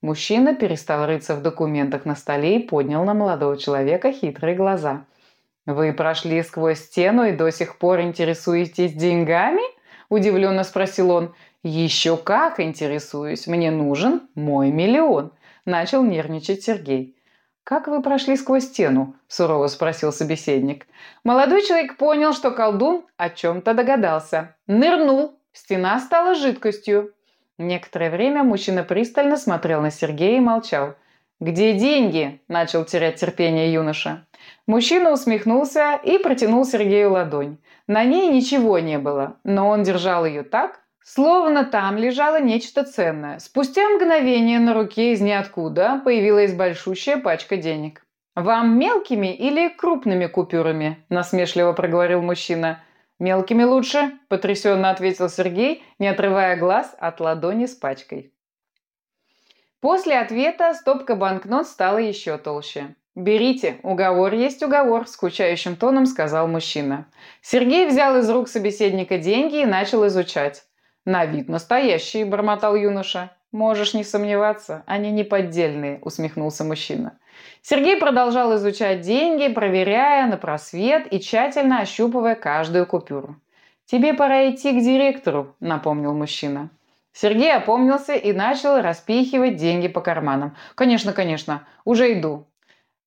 Мужчина перестал рыться в документах на столе и поднял на молодого человека хитрые глаза. «Вы прошли сквозь стену и до сих пор интересуетесь деньгами?» – удивленно спросил он. «Еще как интересуюсь. Мне нужен мой миллион», – начал нервничать Сергей. «Как вы прошли сквозь стену?» – сурово спросил собеседник. Молодой человек понял, что колдун о чем-то догадался. Нырнул. Стена стала жидкостью. Некоторое время мужчина пристально смотрел на Сергея и молчал. «Где деньги?» – начал терять терпение юноша. Мужчина усмехнулся и протянул Сергею ладонь. На ней ничего не было, но он держал ее так, словно там лежало нечто ценное. Спустя мгновение на руке из ниоткуда появилась большущая пачка денег. «Вам мелкими или крупными купюрами?» – насмешливо проговорил мужчина. «Мелкими лучше», – потрясенно ответил Сергей, не отрывая глаз от ладони с пачкой. После ответа стопка банкнот стала еще толще. «Берите, уговор есть уговор», – скучающим тоном сказал мужчина. Сергей взял из рук собеседника деньги и начал изучать. «На вид настоящие», – бормотал юноша. «Можешь не сомневаться, они не поддельные», – усмехнулся мужчина. Сергей продолжал изучать деньги, проверяя на просвет и тщательно ощупывая каждую купюру. «Тебе пора идти к директору», – напомнил мужчина. Сергей опомнился и начал распихивать деньги по карманам. «Конечно, конечно, уже иду».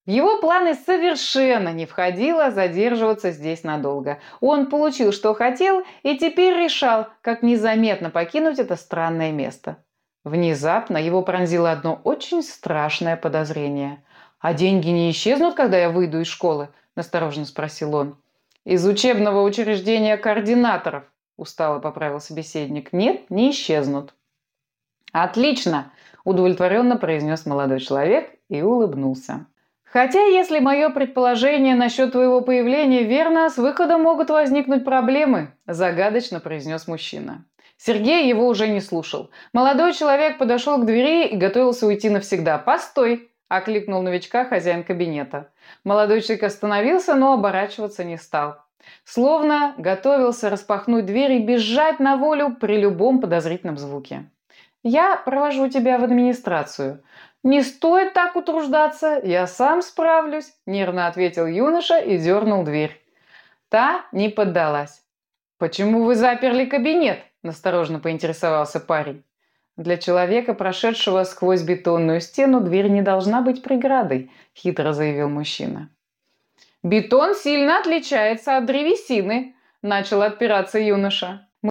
В его планы совершенно не входило задерживаться здесь надолго. Он получил, что хотел, и теперь решал, как незаметно покинуть это странное место. Внезапно его пронзило одно очень страшное подозрение. «А деньги не исчезнут, когда я выйду из школы?» – настороженно спросил он. «Из учебного учреждения координаторов», – устало поправил собеседник. «Нет, не исчезнут». «Отлично!» – удовлетворенно произнес молодой человек и улыбнулся. «Хотя, если мое предположение насчет твоего появления верно, с выходом могут возникнуть проблемы», – загадочно произнес мужчина. Сергей его уже не слушал. Молодой человек подошел к двери и готовился уйти навсегда. «Постой!» – окликнул новичка хозяин кабинета. Молодой человек остановился, но оборачиваться не стал. Словно готовился распахнуть дверь и бежать на волю при любом подозрительном звуке. «Я провожу тебя в администрацию». «Не стоит так утруждаться, я сам справлюсь», – нервно ответил юноша и дернул дверь. Та не поддалась. «Почему вы заперли кабинет?» – насторожно поинтересовался парень. «Для человека, прошедшего сквозь бетонную стену, дверь не должна быть преградой», – хитро заявил мужчина. «Бетон сильно отличается от древесины», – начал отпираться юноша.